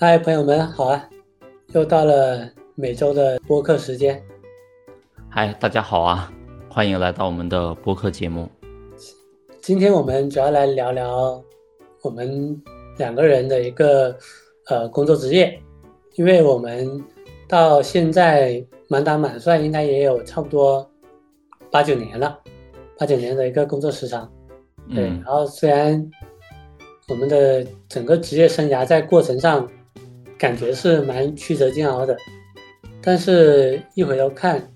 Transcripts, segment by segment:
嗨，朋友们好啊！又到了每周的播客时间。嗨，大家好啊！欢迎来到我们的播客节目。今天我们主要来聊聊我们两个人的一个呃工作职业，因为我们到现在满打满算应该也有差不多八九年了，八九年的一个工作时长。对，然后虽然我们的整个职业生涯在过程上感觉是蛮曲折煎熬的，但是一回头看，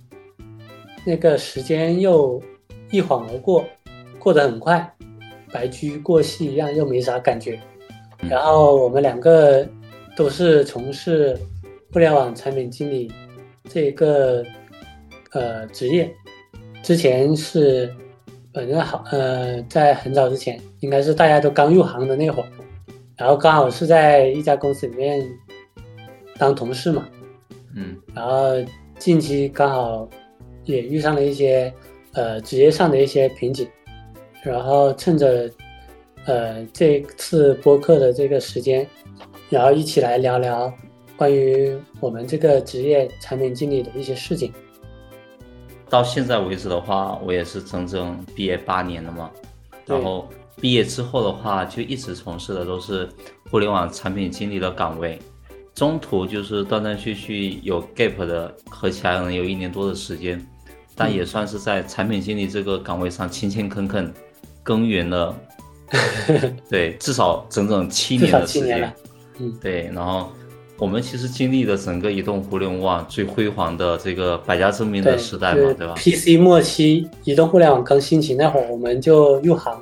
那个时间又一晃而过，过得很快，白驹过隙一样，又没啥感觉。然后我们两个都是从事互联网产品经理这个呃职业，之前是。反正好，呃，在很早之前，应该是大家都刚入行的那会儿，然后刚好是在一家公司里面当同事嘛，嗯，然后近期刚好也遇上了一些呃职业上的一些瓶颈，然后趁着呃这次播客的这个时间，然后一起来聊聊关于我们这个职业产品经理的一些事情。到现在为止的话，我也是整整毕业八年了嘛。然后毕业之后的话，就一直从事的都是互联网产品经理的岗位。中途就是断断续续有 gap 的，合起来可能有一年多的时间，但也算是在产品经理这个岗位上勤勤恳恳耕耘了。对，至少整整七年的时间。嗯，对，然后。我们其实经历了整个移动互联网最辉煌的这个百家争鸣的时代嘛，对吧？PC 末期，移动互联网刚兴起那会儿，我们就入行。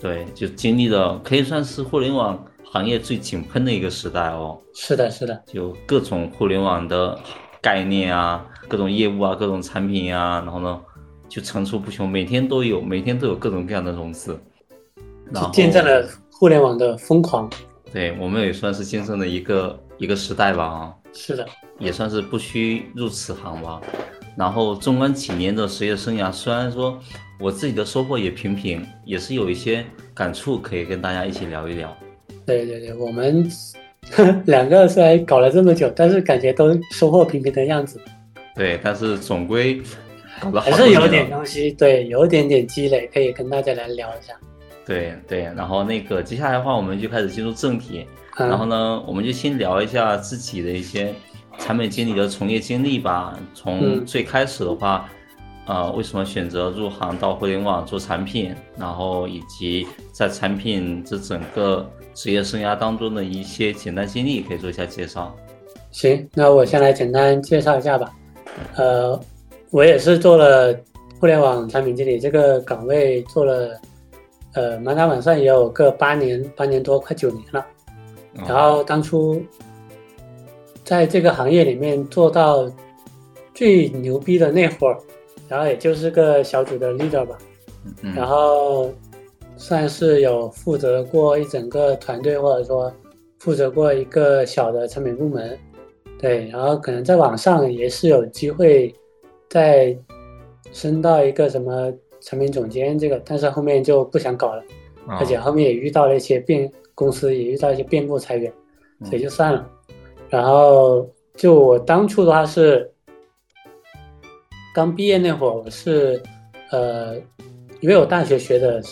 对，就经历了可以算是互联网行业最井喷的一个时代哦。是的，是的，就各种互联网的概念啊，各种业务啊，各种产品啊，然后呢，就层出不穷，每天都有，每天都有各种各样的融资，然后见证了互联网的疯狂。对，我们也算是见证了一个。一个时代吧，啊，是的，也算是不虚入此行吧。然后纵观几年的职业生涯，虽然说我自己的收获也平平，也是有一些感触可以跟大家一起聊一聊。对对对，我们 两个虽然搞了这么久，但是感觉都收获平平的样子。对，但是总归还是有点东西，对，有一点点积累，可以跟大家来聊一下。对对，然后那个接下来的话，我们就开始进入正题。然后呢，我们就先聊一下自己的一些产品经理的从业经历吧。从最开始的话，呃，为什么选择入行到互联网做产品，然后以及在产品这整个职业生涯当中的一些简单经历，可以做一下介绍。行，那我先来简单介绍一下吧。呃，我也是做了互联网产品经理这个岗位，做了呃满打满算也有个八年，八年多，快九年了。然后当初在这个行业里面做到最牛逼的那会儿，然后也就是个小组的 leader 吧，然后算是有负责过一整个团队，或者说负责过一个小的产品部门，对，然后可能在网上也是有机会再升到一个什么产品总监这个，但是后面就不想搞了，而且后面也遇到了一些变。公司也遇到一些变故裁员，所以就算了。然后就我当初的话是刚毕业那会儿，我是呃，因为我大学学的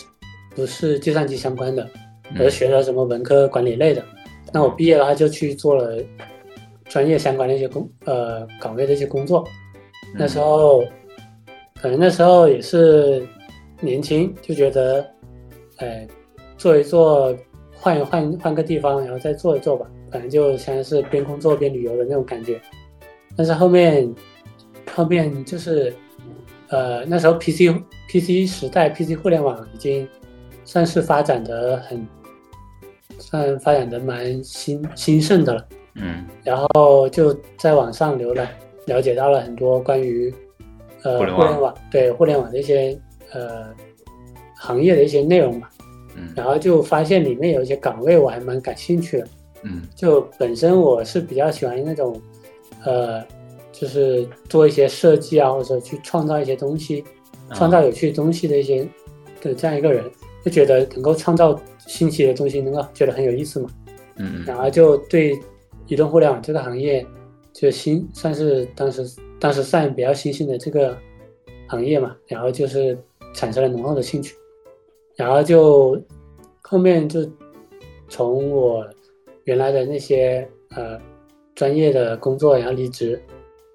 不是计算机相关的，我是学的什么文科管理类的。那我毕业的话就去做了专业相关的一些工呃岗位的一些工作。那时候可能那时候也是年轻，就觉得哎做一做。换一换换个地方，然后再做一做吧，反正就像是边工作边旅游的那种感觉。但是后面，后面就是，呃，那时候 PC PC 时代，PC 互联网已经算是发展的很，算发展的蛮兴兴盛的了。嗯。然后就在网上浏览，了解到了很多关于，呃，互联网对互联网的一些呃行业的一些内容吧。然后就发现里面有一些岗位我还蛮感兴趣的，嗯，就本身我是比较喜欢那种，呃，就是做一些设计啊，或者去创造一些东西，创造有趣东西的一些的这样一个人，就觉得能够创造新奇的东西，能够觉得很有意思嘛，嗯，然后就对移动互联网这个行业就新，算是当时当时算比较新兴的这个行业嘛，然后就是产生了浓厚的兴趣，然后就后面就从我原来的那些呃专业的工作，然后离职，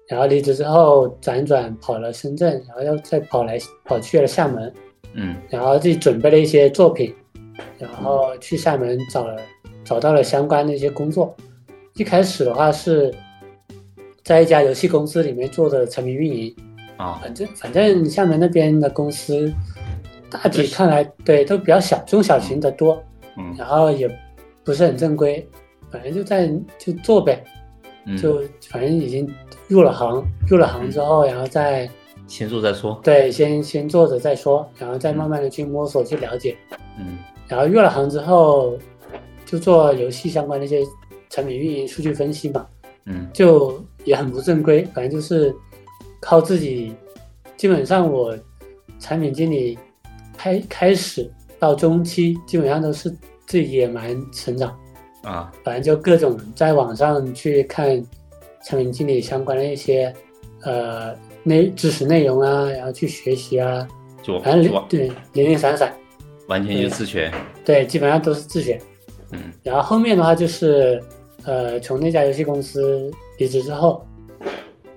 然后离职之后辗转跑了深圳，然后又再跑来跑去了厦门，嗯。然后自己准备了一些作品，然后去厦门找了找到了相关的一些工作。一开始的话是在一家游戏公司里面做的产品运营，啊反正反正厦门那边的公司大体看来对都比较小，中小型的多，嗯。然后也不是很正规，反正就在就做呗，嗯，就反正已经入了行，入了行之后，然后再先做再说。对先先做着再说，然后再慢慢的去摸索去了解。嗯然后入了行之后，就做游戏相关的一些产品运营、数据分析嘛，嗯就也很不正规，反正就是靠自己。基本上我产品经理开开始到中期，基本上都是自己野蛮成长，啊反正就各种在网上去看产品经理相关的一些呃内知识内容啊，然后去学习啊，就反正对零零散散，完全就自学。对，基本上都是自学。嗯然后后面的话就是，呃，从那家游戏公司离职之后，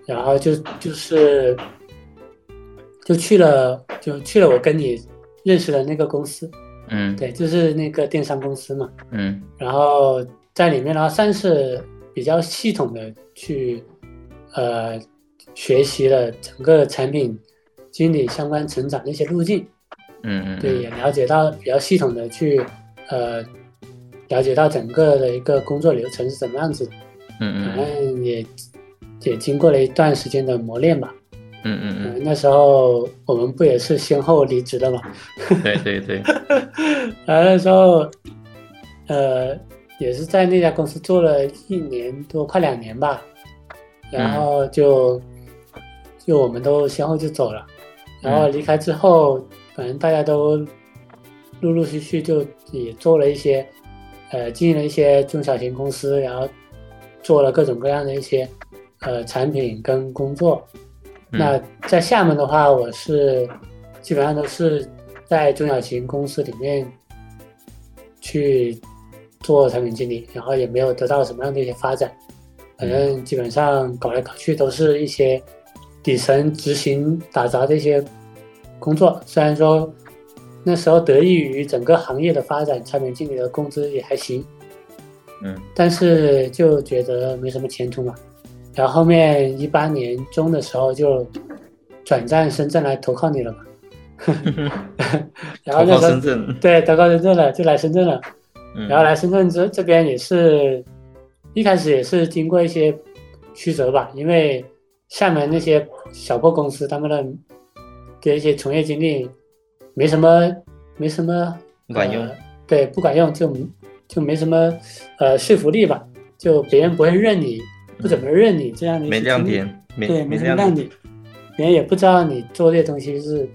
然后就就是就去了就去了我跟你认识的那个公司，嗯对，就是那个电商公司嘛。嗯然后在里面的话，算是比较系统的去呃学习了整个产品经理相关成长的一些路径。嗯嗯，对，也了解到比较系统的去呃了解到整个的一个工作流程是怎么样子嗯嗯正也也经过了一段时间的磨练吧。嗯嗯嗯，那时候我们不也是先后离职的嘛？嗯，对对对，然后那时候呃也是在那家公司做了一年多，快两年吧，然后就就我们都先后就走了，然后离开之后，反正大家都陆陆续续就也做了一些，呃，经营了一些中小型公司，然后做了各种各样的一些呃产品跟工作。嗯那在厦门的话，我是基本上都是在中小型公司里面去做产品经理，然后也没有得到什么样的一些发展。反正基本上搞来搞去都是一些底层执行打杂的一些工作。虽然说那时候得益于整个行业的发展，产品经理的工资也还行，嗯但是就觉得没什么前途嘛。然后后面一八年中的时候就转战深圳来投靠你了嘛。然后投靠那时候深圳，对投靠深圳了，就来深圳了。嗯然后来深圳这这边也是，一开始也是经过一些曲折吧，因为厦门那些小破公司他们的的一些从业经历没什么没什么不管用。呃对，不管用就就没什么呃说服力吧，就别人不会认你，不怎么认你这样的没亮点，没对，没什么亮亮点，别人也不知道你做这些东西是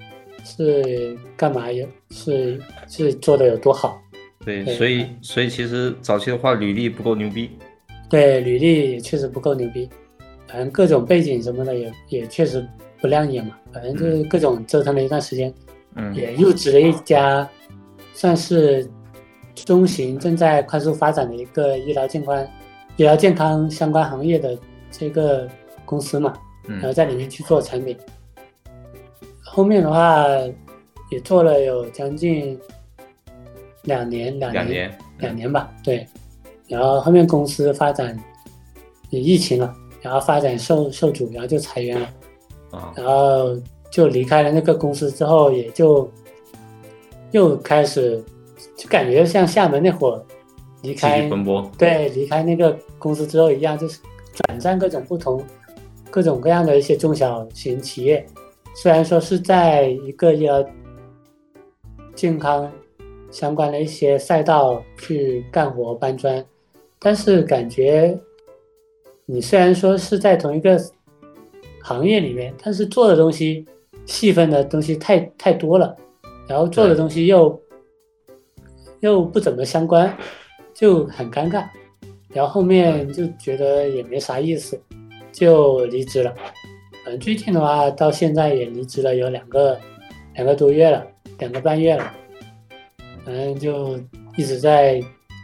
是干嘛，有是是做的有多好。对，对。所以所以其实早期的话，履历不够牛逼，对，履历也确实不够牛逼，反正各种背景什么的也也确实不亮眼嘛，反正就是各种折腾了一段时间，嗯也入职了一家算是中型正在快速发展的一个医疗健康医疗健康相关行业的这个公司嘛，然后嗯在里面去做产品。后面的话也做了有将近两年，两两年，两年吧，对。然后后面公司发展也疫情了，然后发展受受阻，然后就裁员了，啊，然后就离开了那个公司之后，也就又开始就感觉像厦门那会儿离开奔波，对，离开那个公司之后一样，就是转战各种不同、各种各样的一些中小型企业。虽然说是在一个医疗健康相关的一些赛道去干活搬砖，但是感觉你虽然说是在同一个行业里面，但是做的东西细分的东西太太多了，然后做的东西又又不怎么相关，就很尴尬。然后后面就觉得也没啥意思，就离职了。嗯，最近的话到现在也离职了有两个两个多月了，两个半月了。反正就一直在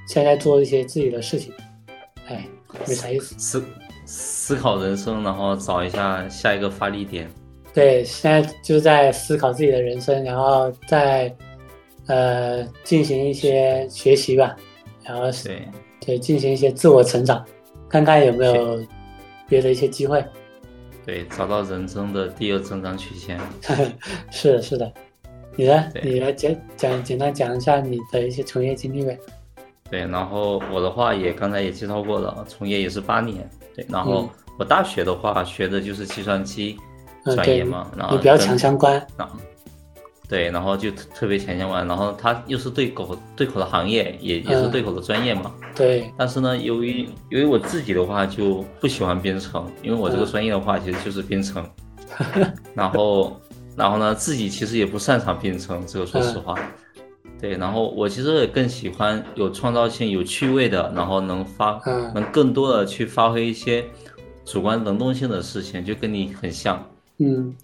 现在做一些自己的事情，哎，没啥意思。思思考人生，然后找一下下一个发力点。对，现在就在思考自己的人生，然后再呃进行一些学习吧，然后对对进行一些自我成长，看看有没有别的一些机会。对，找到人生的第二增长曲线。是的，是的。你呢？你来简讲简单讲一下你的一些从业经历呗。对，然后我的话也刚才也介绍过了，从业也是八年。对，然后嗯我大学的话学的就是计算机专业嘛，然后你比较强相关。啊，对，然后就特特别强相关，然后它又是对口对口的行业，也也是嗯对口的专业嘛。对，但是呢，由于由于我自己的话就不喜欢编程，因为我这个嗯专业的话其实就是编程，然后然后呢自己其实也不擅长编程，这个说实话。对，然后我其实也更喜欢有创造性、有趣味的，然后能发嗯能更多的去发挥一些主观能动性的事情，就跟你很像。嗯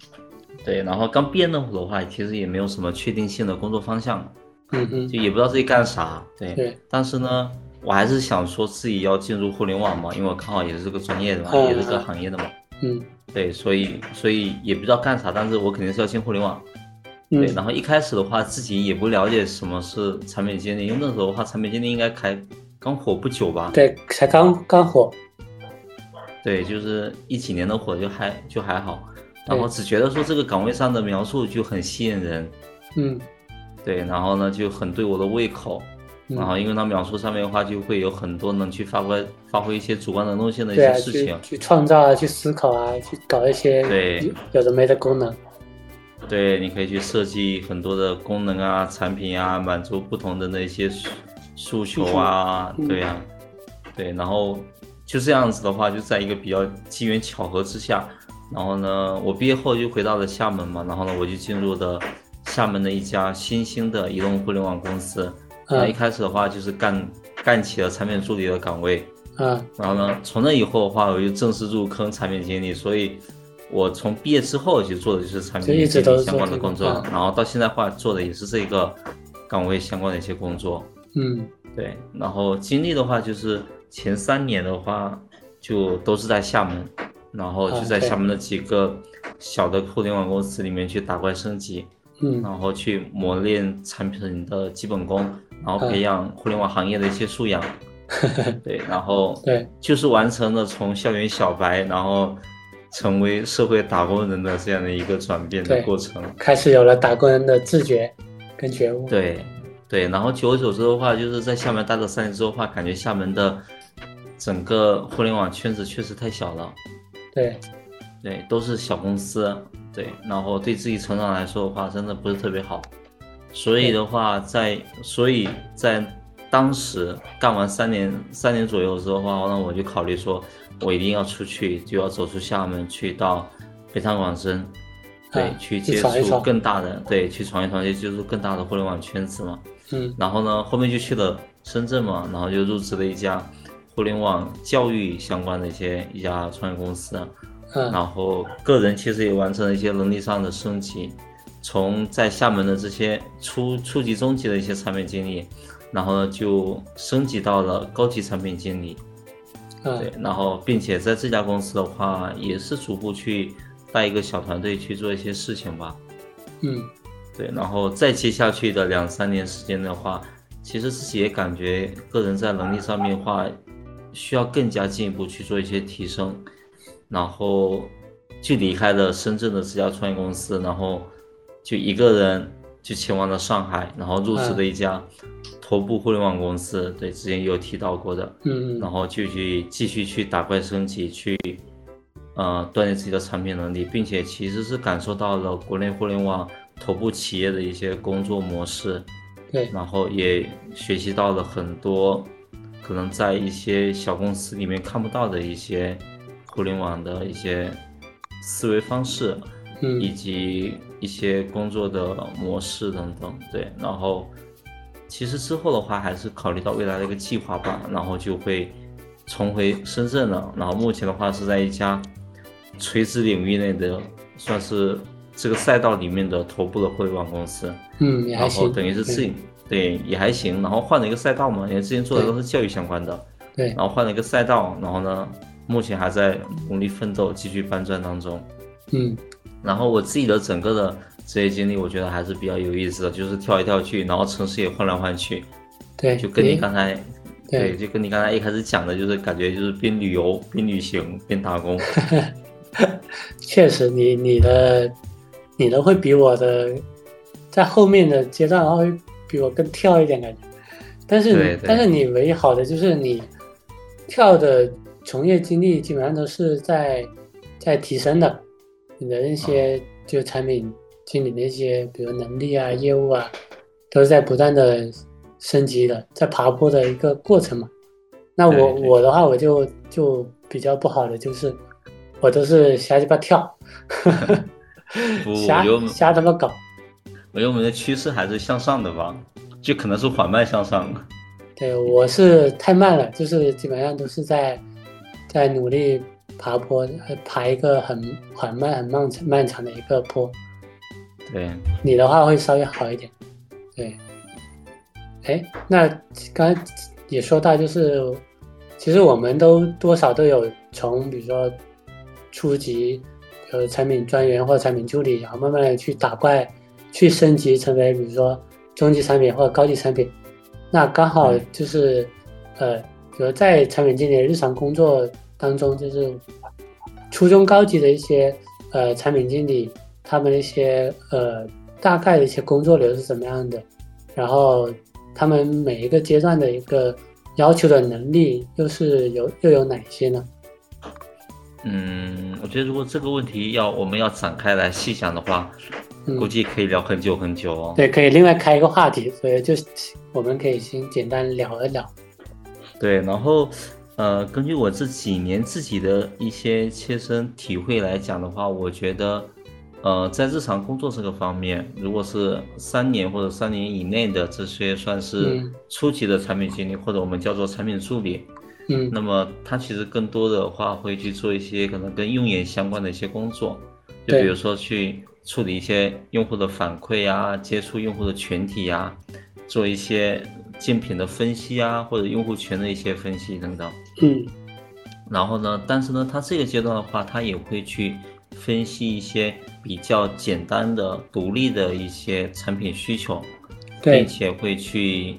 对，然后刚毕业那会儿的话，其实也没有什么确定性的工作方向，嗯哼，就也不知道自己干啥。对，对，但是呢，我还是想说自己要进入互联网嘛，因为我刚好也是这个专业的嘛，嗯也是这个行业的嘛。嗯对，所以所以也不知道干啥，但是我肯定是要进互联网。对，嗯。然后一开始的话，自己也不了解什么是产品经理，因为那时候的话，产品经理应该开刚火不久吧？对，才刚刚火。对，就是一几年的火就还就还好，然后只觉得说这个岗位上的描述就很吸引人，嗯。对，然后呢就很对我的胃口，嗯。然后因为它描述上面的话就会有很多能去发挥发挥一些主观能动性的一些事情，去去创造啊，去思考啊，去搞一些对。有有的没的功能。对，你可以去设计很多的功能啊、产品啊，满足不同的那些诉诉求啊，嗯对呀、对，然后就这样子的话，就在一个比较机缘巧合之下，然后呢，我毕业后就回到了厦门嘛，然后呢，我就进入的厦门的一家新兴的移动互联网公司，那、一嗯开始的话就是干干起了产品助理的岗位，嗯。然后呢，从那以后的话，我就正式入坑产品经理，所以我从毕业之后就做的就是产品经理直都是相关的工作然后到现在话做的也是这个岗位相关的一些工作。嗯。对，然后经历的话就是前三年的话就都是在厦门，然后就在厦门的几个小的互联网公司里面去打怪升级，嗯。然后去磨练产品的基本功，然后嗯。培养互联网行业的一些素养。对，然后对，就是完成了从校园小白，然后成为社会打工人的这样的一个转变的过程。开始有了打工人的自觉跟觉悟。对，对，然后久而久之的话，就是在厦门待了三年之后的话，感觉厦门的整个互联网圈子确实太小了，对，对，都是小公司，对，然后对自己成长来说的话，真的不是特别好。所以的话，在所以在当时干完三年三年左右之后的话，那我就考虑说，我一定要出去，就要走出厦门，去到北上广深，对，啊去去接触更大的，对，去闯一闯，去接触更大的互联网圈子嘛。嗯然后呢，后面就去了深圳嘛，然后就入职了一家互联网教育相关的一些一家创业公司，嗯然后个人其实也完成了一些能力上的升级，从在厦门的这些初初级、中级的一些产品经理，然后呢就升级到了高级产品经理，对。嗯，然后并且在这家公司的话，也是逐步去带一个小团队去做一些事情吧，嗯。对，然后再接下去的两三年时间的话，其实自己也感觉个人在能力上面的话，需要更加进一步去做一些提升，然后就离开了深圳的这家创业公司，然后就一个人就前往了上海，然后入职了一家头部互联网公司，对，之前有提到过的，嗯嗯。然后就去继续去打怪升级，去呃锻炼自己的产品能力，并且其实是感受到了国内互联网头部企业的一些工作模式，对，然后也学习到了很多可能在一些小公司里面看不到的一些互联网的一些思维方式，以嗯及一些工作的模式等等。对，然后其实之后的话，还是考虑到未来的一个计划吧，然后就会重回深圳了。然后目前的话是在一家垂直领域内的，算是这个赛道里面的头部的互联网公司。嗯，也还行。等于是自己对也还行，然后换了一个赛道嘛，因为之前做的都是教育相关的。对。然后换了一个赛道，然后呢，目前还在努力奋斗，继续搬砖当中。嗯。然后我自己的整个的职业经历，我觉得还是比较有意思的，就是跳来跳去，然后城市也换来换去。对，就跟你刚才，对，就跟你刚才一开始讲的，就是感觉就是边旅游边旅行边打工。确实，你你的你的会比我的在后面的阶段，然后比我更跳一点感觉。但是但是你唯一好的就是你跳的从业经历基本上都是在在提升的，你的那些就产品经理那些，比如能力啊、业务啊，都是在不断的。升级的，在爬坡的一个过程嘛。那我我的话，我就就比较不好的就是，我都是瞎鸡巴跳 瞎瞎他妈搞。我觉得我们的趋势还是向上的吧，就可能是缓慢向上。对，我是太慢了，就是基本上都是在在努力爬坡，爬一个很缓慢、很漫长、漫长的一个坡。对，你的话会稍微好一点。对。哎，那刚才也说到，就是其实我们都多少都有从，比如说初级呃产品专员或者产品助理，然后慢慢的去打怪，去升级成为比如说中级产品或者高级产品。那刚好就是呃，比如在产品经理日常工作当中，就是初中高级的一些呃产品经理，他们一些呃大概的一些工作流是怎么样的，然后。他们每一个阶段的一个要求的能力又是有又有哪些呢？嗯，我觉得如果这个问题要我们要展开来细想的话，估计可以聊很久很久哦。对，可以另外开一个话题，所以就我们可以先简单聊一聊。对，然后呃，根据我这几年自己的一些切身体会来讲的话，我觉得。呃，在日常工作这个方面，如果是三年或者三年以内的这些算是初级的产品经理，或者我们叫做产品助理，嗯，那么他其实更多的话会去做一些可能跟用眼相关的一些工作，就比如说去处理一些用户的反馈啊，接触用户的群体啊，做一些竞品的分析啊，或者用户群的一些分析等等，嗯，然后呢，但是呢，他这个阶段的话，他也会去。分析一些比较简单的、独立的一些产品需求，并且会去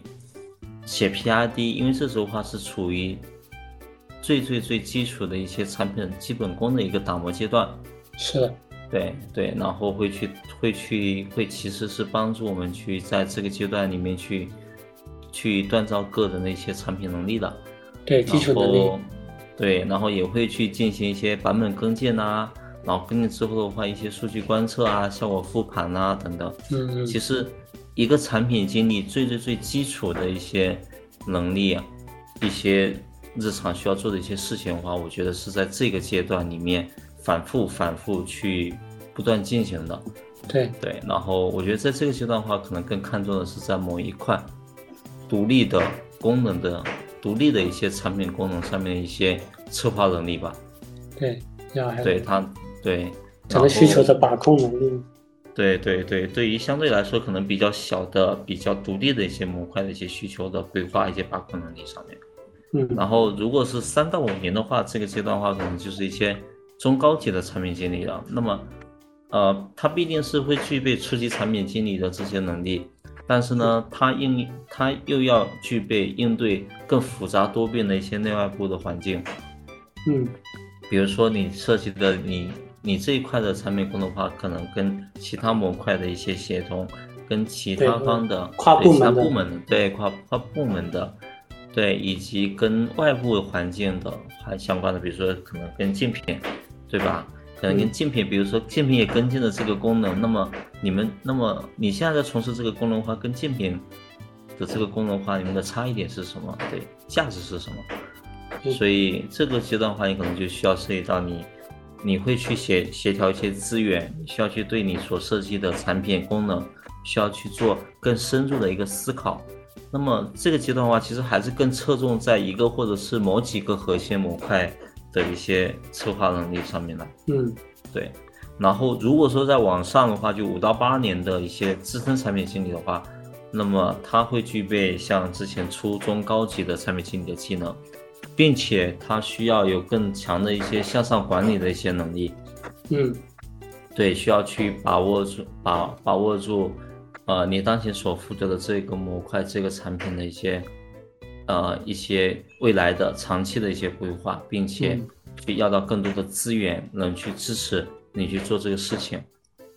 写 PRD，因为这时候话是处于最最最基础的一些产品基本功的一个打磨阶段。是，对对，然后会去会去会其实是帮助我们去在这个阶段里面去去锻造个人的一些产品能力的。对，基础能力。对，然后也会去进行一些版本更建呐。然后跟进之后的话，一些数据观测啊、效果复盘啊等等。嗯嗯，其实一个产品经理最最最基础的一些能力啊，一些日常需要做的一些事情的话，我觉得是在这个阶段里面反复反复去不断进行的。对对，然后我觉得在这个阶段的话，可能更看重的是在某一块独立的功能的、独立的一些产品功能上面的一些策划能力吧。对，要对他。对，整个需求的把控能力。对对对，对于相对来说可能比较小的、比较独立的一些模块的一些需求的规划、一些把控能力上面。嗯，然后如果是三到五年的话，这个阶段的话，可能就是一些中高级的产品经理了。那么，呃，他必定是会具备初级产品经理的这些能力，但是呢，他应他又要具备应对更复杂多变的一些内外部的环境。嗯，比如说你涉及的你。你这一块的产品功能化，可能跟其他模块的一些协同，跟其他方的跨部门部门对跨跨部门的，对，以及跟外部环境的还相关的，比如说可能跟竞品，对吧？可能跟竞品，比如说竞品也跟进了这个功能，那么你们，那么你现在在从事这个功能化跟竞品的这个功能化，你们的差异点是什么？对，价值是什么？所以这个阶段的话，你可能就需要涉及到你。你会去协协调一些资源，需要去对你所设计的产品功能，需要去做更深入的一个思考，那么这个阶段的话，其实还是更侧重在一个或者是某几个核心模块的一些策划能力上面了。嗯，对。然后如果说在往上的话，就五到八年的一些资深产品经理的话，那么他会具备像之前初中高级的产品经理的技能，并且他需要有更强的一些向上管理的一些能力。嗯，对，需要去把握住把把握住。呃，你当前所负责的这个模块、这个产品的一些，呃，一些未来的长期的一些规划，并且去要到更多的资源，能去支持你去做这个事情，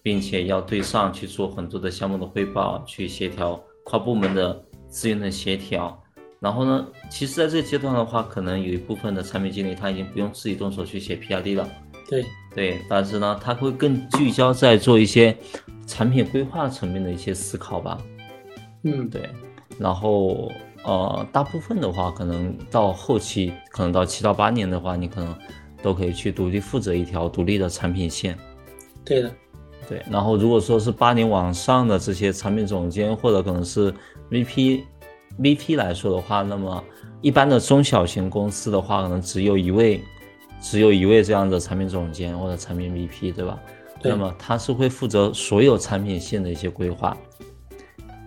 并且要对上去做很多的项目的汇报，去协调跨部门的资源的协调。然后呢，其实在这个阶段的话，可能有一部分的产品经理他已经不用自己动手去写 P R D 了。对对，但是呢，他会更聚焦在做一些。产品规划层面的一些思考吧，嗯，对，然后呃，大部分的话，可能到后期，可能到七到八年的话，你可能都可以去独立负责一条独立的产品线。对的，对。然后如果说是八年往上的这些产品总监或者可能是 VP，VP 来说的话，那么一般的中小型公司的话，可能只有一位，只有一位这样的产品总监或者产品 VP，对吧？那么他是会负责所有产品线的一些规划，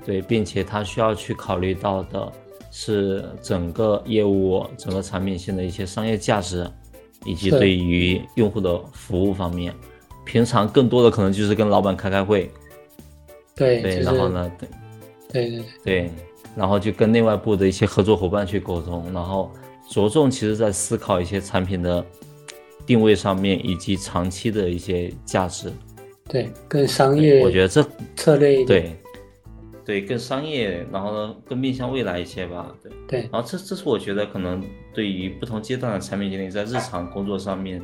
对，并且他需要去考虑到的是整个业务、整个产品线的一些商业价值，以及对于用户的服务方面。平常更多的可能就是跟老板开开会，对对，然后呢，对对对。对，然后就跟内外部的一些合作伙伴去沟通，然后着重其实在思考一些产品的。定位上面以及长期的一些价值，对，更商业，我觉得这策略对，对，更商业，然后呢，更面向未来一些吧，对，对，然后这这是我觉得可能对于不同阶段的产品经理在日常工作上面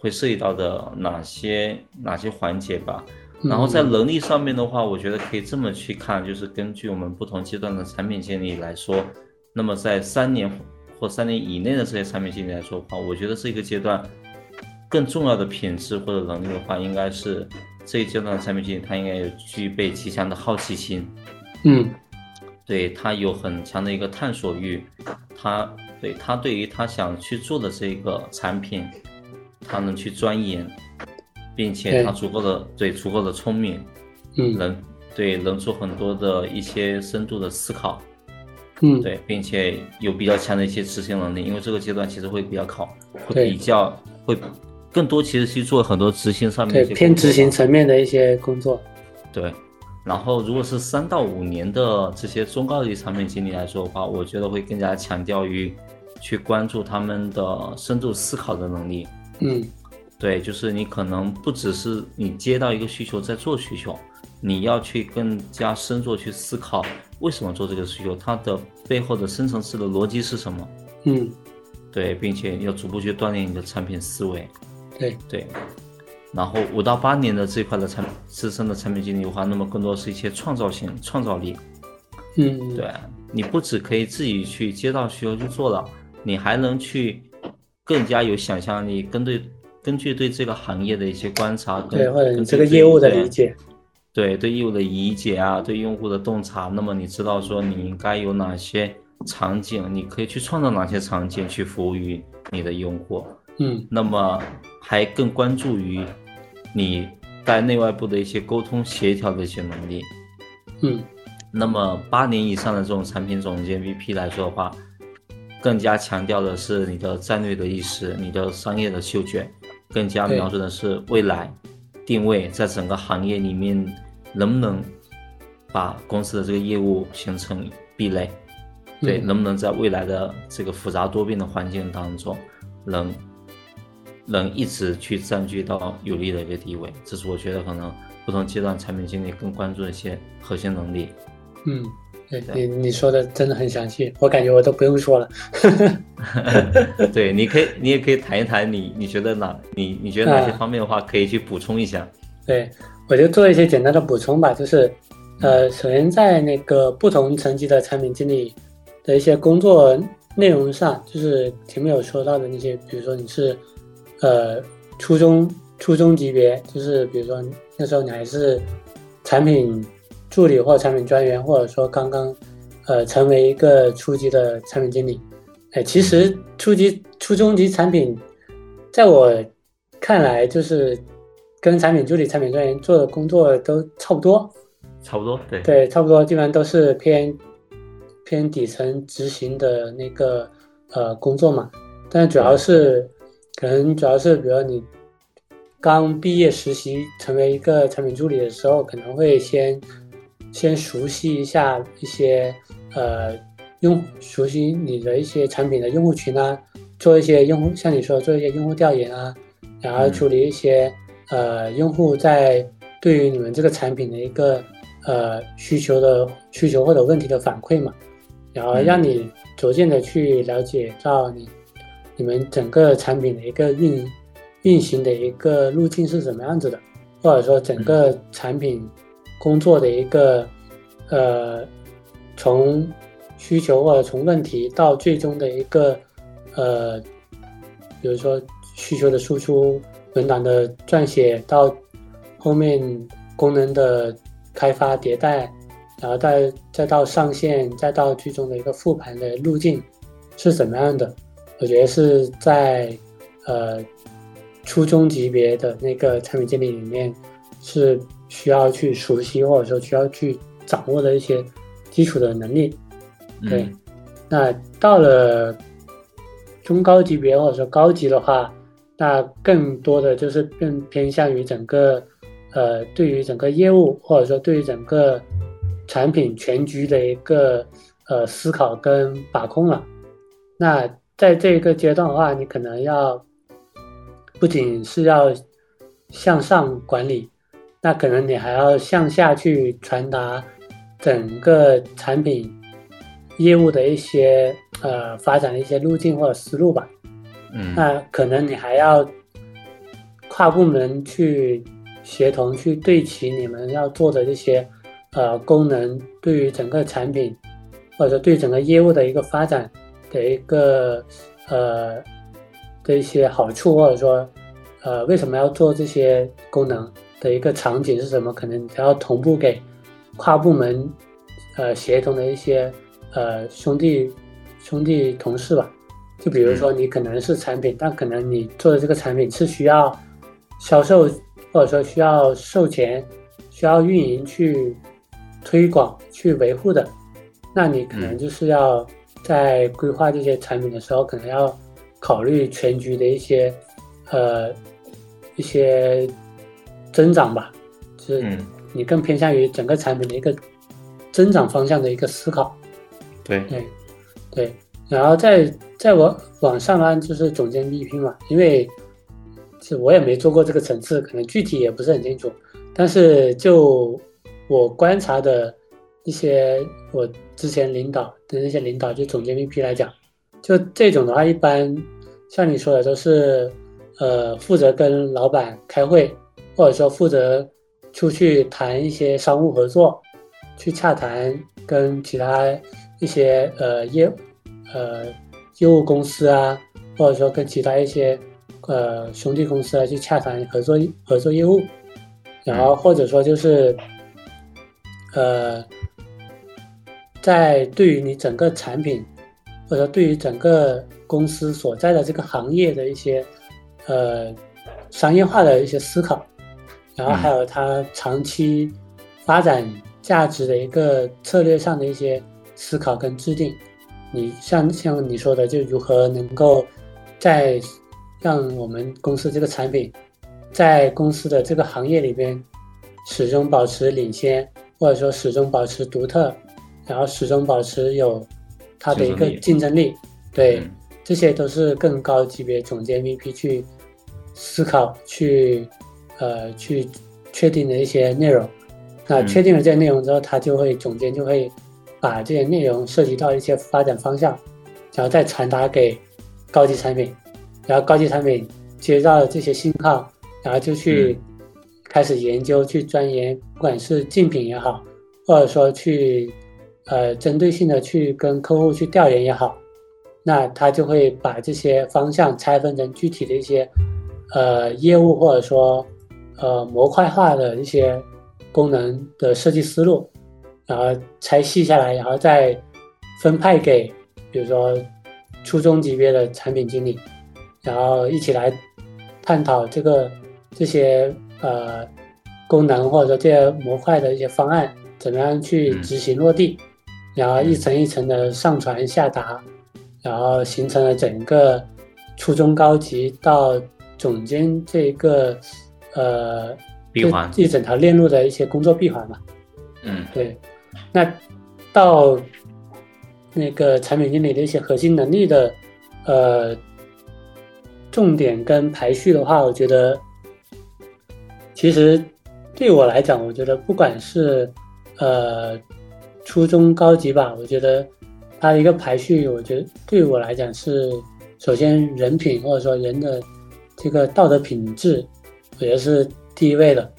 会涉及到的哪些哪些环节吧，然后在能力上面的话，我觉得可以这么去看，就是根据我们不同阶段的产品经理来说，那么在三年或三年以内的这些产品经理来说的话，我觉得这个阶段。更重要的品质或者能力的话，应该是这一阶段的产品经理，他应该有具备极强的好奇心，嗯，对他有很强的一个探索欲，他对他对于他想去做的这个产品，他能去钻研，并且他足够的对足够的聪明，嗯，能对能做很多的一些深度的思考，嗯，对，并且有比较强的一些执行能力，因为这个阶段其实会比较考，会比较会。更多其实去做很多执行上面，对偏执行层面的一些工作。对，然后如果是三到五年的这些中高级产品经理来说的话，我觉得会更加强调于去关注他们的深度思考的能力。嗯，对，就是你可能不只是你接到一个需求在做需求，你要去更加深入去思考为什么做这个需求，它的背后的深层次的逻辑是什么。嗯，对，并且要逐步去锻炼你的产品思维。对对，然后五到八年的这块的产资深的产品经理的话，那么更多是一些创造性、创造力。嗯，对，你不只可以自己去接到需求去做了，你还能去更加有想象力，根据根据对这个行业的一些观察，对或者你这个业务的理解，对对业务的理解啊，对用户的洞察，那么你知道说你应该有哪些场景，你可以去创造哪些场景去服务于你的用户。嗯，那么还更关注于你在内外部的一些沟通协调的一些能力。嗯，那么八年以上的这种产品总监 VP 来说的话，更加强调的是你的战略的意识，你的商业的嗅觉，更加瞄准的是未来定位，在整个行业里面能不能把公司的这个业务形成壁垒？对，能不能在未来的这个复杂多变的环境当中能？能一直去占据到有利的一个地位，这是我觉得可能不同阶段产品经理更关注的一些核心能力。嗯，对你你说的真的很详细，我感觉我都不用说了。对，你可以，你也可以谈一谈你你觉得哪你你觉得哪些方面的话可以去补充一下。对，我就做一些简单的补充吧，就是呃，首先在那个不同层级的产品经理的一些工作内容上，就是前面有说到的那些，比如说你是。呃，初中初中级别，就是比如说那时候你还是产品助理或者产品专员，或者说刚刚呃成为一个初级的产品经理。哎，其实初级、初中级产品，在我看来，就是跟产品助理、产品专员做的工作都差不多。差不多，对对，差不多，基本上都是偏偏底层执行的那个呃工作嘛。但主要是可能主要是，比如你刚毕业实习成为一个产品助理的时候，可能会先先熟悉一下一些呃用熟悉你的一些产品的用户群啊，做一些用户像你说做一些用户调研啊，然后处理一些呃用户在对于你们这个产品的一个。呃，需求的需求或者问题的反馈嘛，然后让你逐渐的去了解到你你们整个产品的一个运运行的一个路径是什么样子的，或者说整个产品工作的一个呃从需求或者从问题到最终的一个呃，比如说需求的输出、文档的撰写到后面功能的。开发迭代，然后再再到上线，再到最终的一个复盘的路径是怎么样的？我觉得是在呃初中级别的那个产品经理里面是需要去熟悉或者说需要去掌握的一些基础的能力。对，那到了中高级别或者说高级的话，那更多的就是更偏向于整个。呃，对于整个业务或者说对于整个产品全局的一个呃思考跟把控了，那在这个阶段的话，你可能要不仅是要向上管理，那可能你还要向下去传达整个产品业务的一些呃发展的一些路径或者思路吧。嗯，那可能你还要跨部门去。协同去对齐你们要做的这些，呃，功能对于整个产品，或者说对整个业务的一个发展的一个呃的一些好处，或者说呃为什么要做这些功能的一个场景是什么？可能你要同步给跨部门呃协同的一些呃兄弟兄弟同事吧。就比如说你可能是产品，但可能你做的这个产品是需要销售。或者说需要售前、需要运营去推广、去维护的，那你可能就是要在规划这些产品的时候，可能要考虑全局的一些呃一些增长吧，就是你更偏向于整个产品的一个增长方向的一个思考。对对对，然后再再往往上呢，就是总监 BP 嘛，因为。是我也没做过这个层次，可能具体也不是很清楚。但是就我观察的一些，我之前领导的那些领导，就总监 BP 来讲，就这种的话，一般像你说的，都是呃负责跟老板开会，或者说负责出去谈一些商务合作，去洽谈跟其他一些呃业呃业务公司啊，或者说跟其他一些。呃，兄弟公司啊去洽谈合作合作业务，然后或者说就是，呃，在对于你整个产品，或者对于整个公司所在的这个行业的一些呃商业化的一些思考，然后还有它长期发展价值的一个策略上的一些思考跟制定，你像像你说的，就如何能够在让我们公司这个产品在公司的这个行业里边始终保持领先，或者说始终保持独特，然后始终保持有它的一个竞争力。对，这些都是更高级别总监 VP 去思考、去呃去确定的一些内容。那确定了这些内容之后，他就会总监就会把这些内容涉及到一些发展方向，然后再传达给高级产品。然后高级产品接到了这些信号，然后就去开始研究、去钻研，不管是竞品也好，或者说去呃针对性的去跟客户去调研也好，那他就会把这些方向拆分成具体的一些呃业务或者说呃模块化的一些功能的设计思路，然后拆细下来，然后再分派给，比如说初中级别的产品经理，然后一起来探讨这个这些呃功能或者说这些模块的一些方案怎么样去执行落地，然后一层一层的上传下达，然后形成了整个初中高级到总监这一个呃闭环一整条链路的一些工作闭环嘛。嗯对，那到那个产品经理的一些核心能力的呃重点跟排序的话，我觉得其实对我来讲，我觉得不管是呃初中高级吧，我觉得它的一个排序，我觉得对我来讲是首先人品或者说人的这个道德品质，我觉得是第一位的。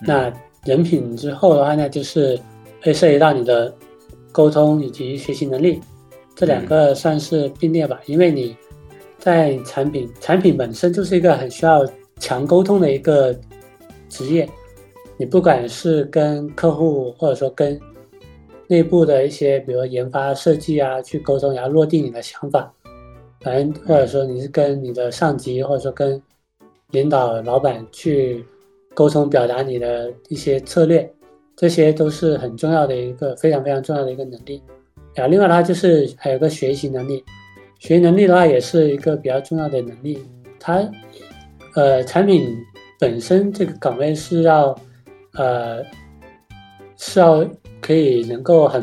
那人品之后的话呢，就是会涉及到你的沟通以及学习能力，这两个算是并列吧。因为你在产品产品本身就是一个很需要强沟通的一个职业，你不管是跟客户或者说跟内部的一些，比如研发、设计啊去沟通，然后落地你的想法，反正或者说你是跟你的上级或者说跟领导、老板去。沟通表达你的一些策略，这些都是很重要的一个非常非常重要的一个能力。然后另外的话就是还有个学习能力，学习能力的话也是一个比较重要的能力。它，呃，产品本身这个岗位是要，呃，是要可以能够很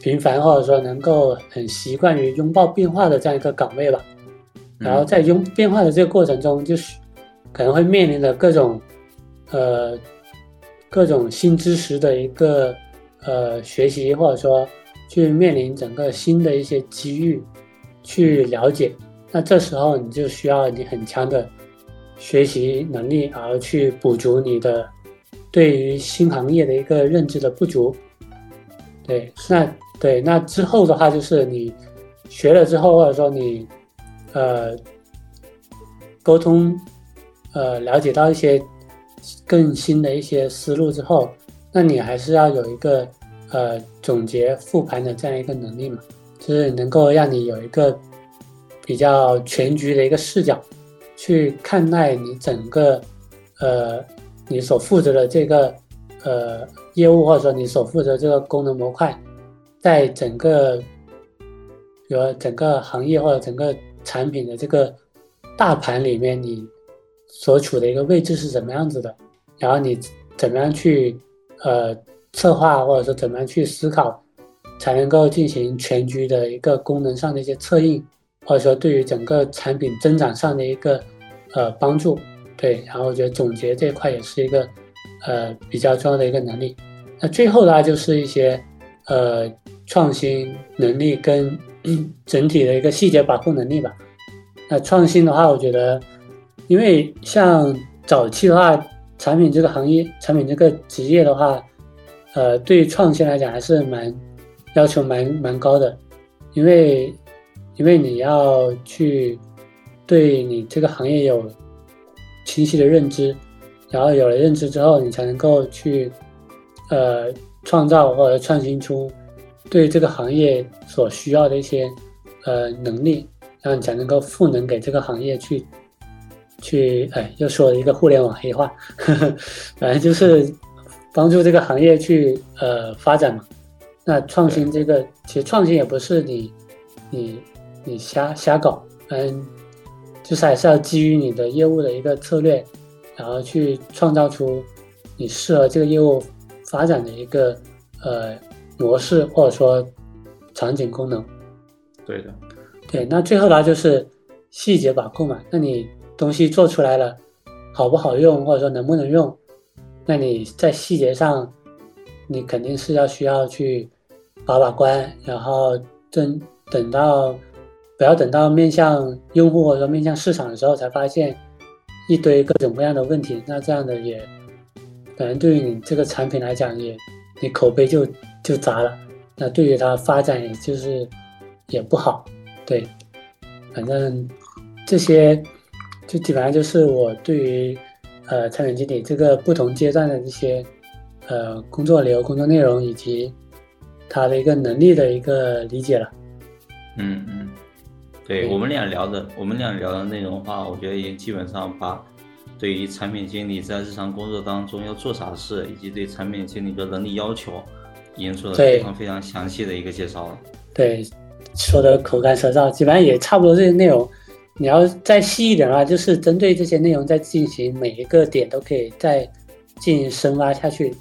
频繁或者说能够很习惯于拥抱变化的这样一个岗位吧。然后在拥变化的这个过程中，就是可能会面临的各种。呃，各种新知识的一个呃学习，或者说去面临整个新的一些机遇去了解，那这时候你就需要你很强的学习能力，而去补足你的对于新行业的一个认知的不足。对，那对那之后的话，就是你学了之后，或者说你呃沟通呃了解到一些。更新的一些思路之后，那你还是要有一个呃总结复盘的这样一个能力嘛，就是能够让你有一个比较全局的一个视角去看待你整个呃你所负责的这个呃业务或者说你所负责这个功能模块，在整个比如整个行业或者整个产品的这个大盘里面你。所处的一个位置是怎么样子的，然后你怎么样去呃策划或者说怎么样去思考，才能够进行全局的一个功能上的一些策应，或者说对于整个产品增长上的一个呃帮助，对，然后我觉得总结这一块也是一个呃比较重要的一个能力。那最后的话就是一些呃创新能力跟 整体的一个细节把控能力吧。那创新的话，我觉得。因为像早期的话，产品这个行业、产品这个职业的话，呃，对创新来讲还是蛮要求蛮蛮高的。因为，因为你要去对你这个行业有清晰的认知，然后有了认知之后，你才能够去呃创造或者创新出对这个行业所需要的一些呃能力，然后你才能够赋能给这个行业去。去哎，又说了一个互联网黑话，呵 呵反正就是帮助这个行业去呃发展嘛。那创新这个，其实创新也不是你你你瞎瞎搞，嗯，就是还是要基于你的业务的一个策略，然后去创造出你适合这个业务发展的一个呃模式或者说场景功能。对的，对，那最后呢就是细节把控嘛，那你。东西做出来了，好不好用，或者说能不能用，那你在细节上，你肯定是要需要去把把关，然后等等到不要等到面向用户或者说面向市场的时候才发现一堆各种各样的问题，那这样的也可能对于你这个产品来讲也你口碑就就砸了，那对于它发展也就是也不好，对，反正这些。就基本上就是我对于，呃，产品经理这个不同阶段的一些，呃，工作流、工作内容以及他的一个能力的一个理解了。嗯嗯，对我们俩聊的，我们俩聊的内容的话，我觉得也基本上把对于产品经理在日常工作当中要做啥事，以及对产品经理的能力要求，已经做了非常非常详细的一个介绍了。对，说的口干舌燥，基本上也差不多这些内容。你要再细一点的话，就是针对这些内容再进行每一个点都可以再进行深挖下去。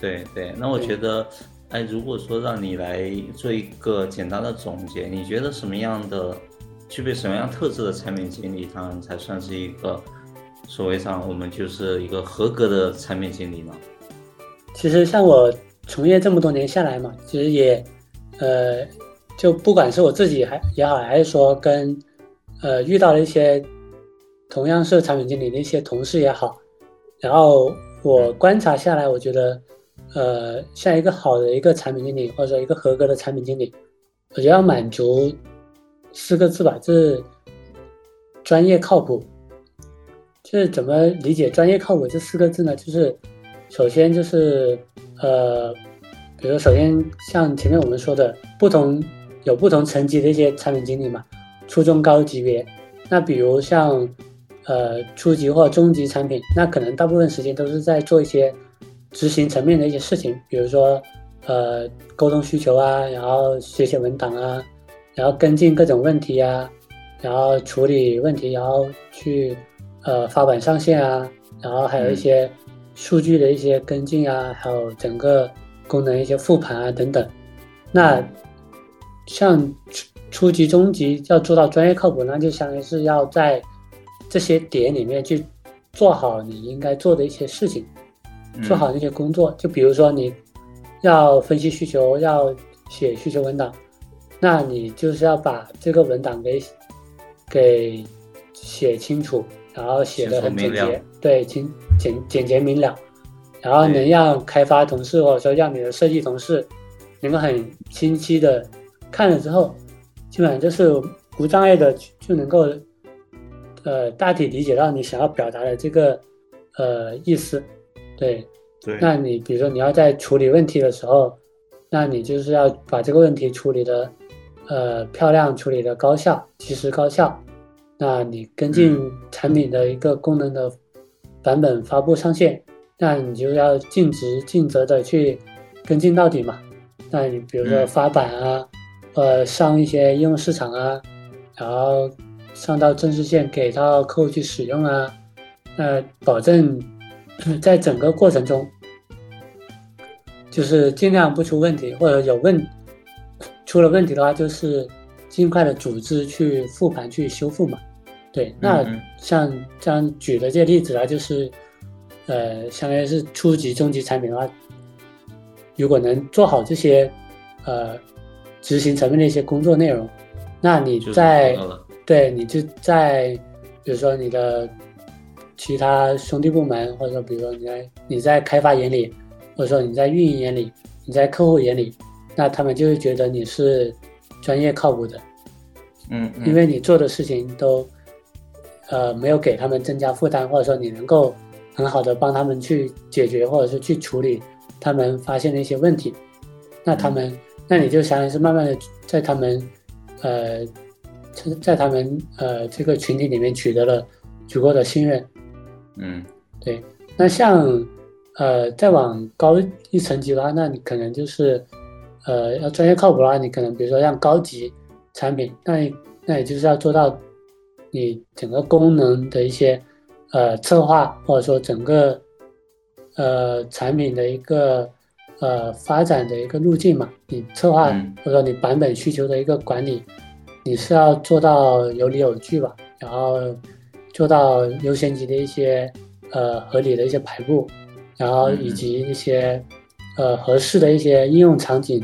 对对，那我觉得，哎，如果说让你来做一个简单的总结，你觉得什么样的具备什么样特质的产品经理，他才算是一个所谓上我们就是一个合格的产品经理呢？其实像我从业这么多年下来嘛，其实也，呃，就不管是我自己还也好，还是说跟呃，遇到了一些同样是产品经理的一些同事也好，然后我观察下来，我觉得，呃，像一个好的一个产品经理，或者说一个合格的产品经理，我觉得要满足四个字吧，就是专业靠谱。就是怎么理解“专业靠谱”这四个字呢？就是首先就是呃，比如首先像前面我们说的，不同有不同层级的一些产品经理嘛。初中高级别，那比如像，呃，初级或中级产品，那可能大部分时间都是在做一些执行层面的一些事情，比如说，呃，沟通需求啊，然后写写文档啊，然后跟进各种问题啊，然后处理问题，然后去，呃，发版上线啊，然后还有一些数据的一些跟进啊，还有整个功能一些复盘啊等等，那像。初级、中级要做到专业靠谱，那就相当于是要在这些点里面去做好你应该做的一些事情，做好那些工作。就比如说你要分析需求，要写需求文档，那你就是要把这个文档给给写清楚，然后写的很简洁，对，清简简洁明了，然后能让开发同事或者说让你的设计同事能够很清晰的看了之后。基本上就是无障碍的就能够，呃，大体理解到你想要表达的这个呃意思，对，对。那你比如说你要在处理问题的时候，那你就是要把这个问题处理的呃漂亮，处理的高效，及时高效。那你跟进产品的一个功能的版本发布上线，那你就要尽职尽责的去跟进到底嘛。那你比如说发版啊。呃，上一些应用市场啊，然后上到正式线给到客户去使用啊，呃，保证在整个过程中，就是尽量不出问题，或者有问出了问题的话，就是尽快的组织去复盘去修复嘛。对，那像这样举的这些例子啊，就是呃，相当于是初级、中级产品的话，如果能做好这些，呃。执行层面的一些工作内容，那你在对，你就在比如说你的其他兄弟部门，或者说比如说你在你在开发眼里，或者说你在运营眼里，你在客户眼里，那他们就会觉得你是专业靠谱的，嗯，因为你做的事情都呃没有给他们增加负担，或者说你能够很好的帮他们去解决，或者是去处理他们发现的一些问题，那他们。那你就相当于是慢慢的在他们，呃，在他们呃这个群体里面取得了足够的信任，嗯，对。那像呃再往高一层级的话，那你可能就是呃要专业靠谱的话，你可能比如说像高级产品，那那也就是要做到你整个功能的一些呃策划，或者说整个呃产品的一个。呃，发展的一个路径嘛，你策划或者说你版本需求的一个管理，你是要做到有理有据吧，然后做到优先级的一些呃合理的一些排布，然后以及一些呃合适的一些应用场景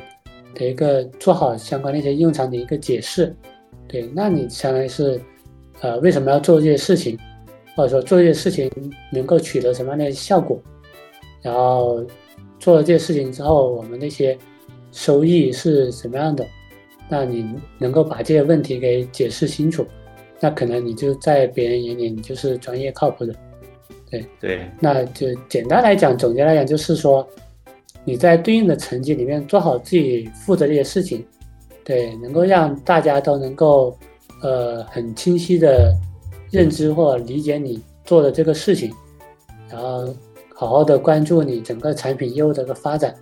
的一个做好相关的一些应用场景一个解释，对，那你相当于是呃为什么要做这些事情，或者说做这些事情能够取得什么样的效果，然后。做了这些事情之后，我们那些收益是什么样的？那你能够把这些问题给解释清楚，那可能你就在别人眼里你就是专业靠谱的。对对，那就简单来讲，总结来讲就是说，你在对应的层级里面做好自己负责的一些事情，对，能够让大家都能够呃很清晰的认知或理解你做的这个事情，然后好好的关注你整个产品业务的一个发展，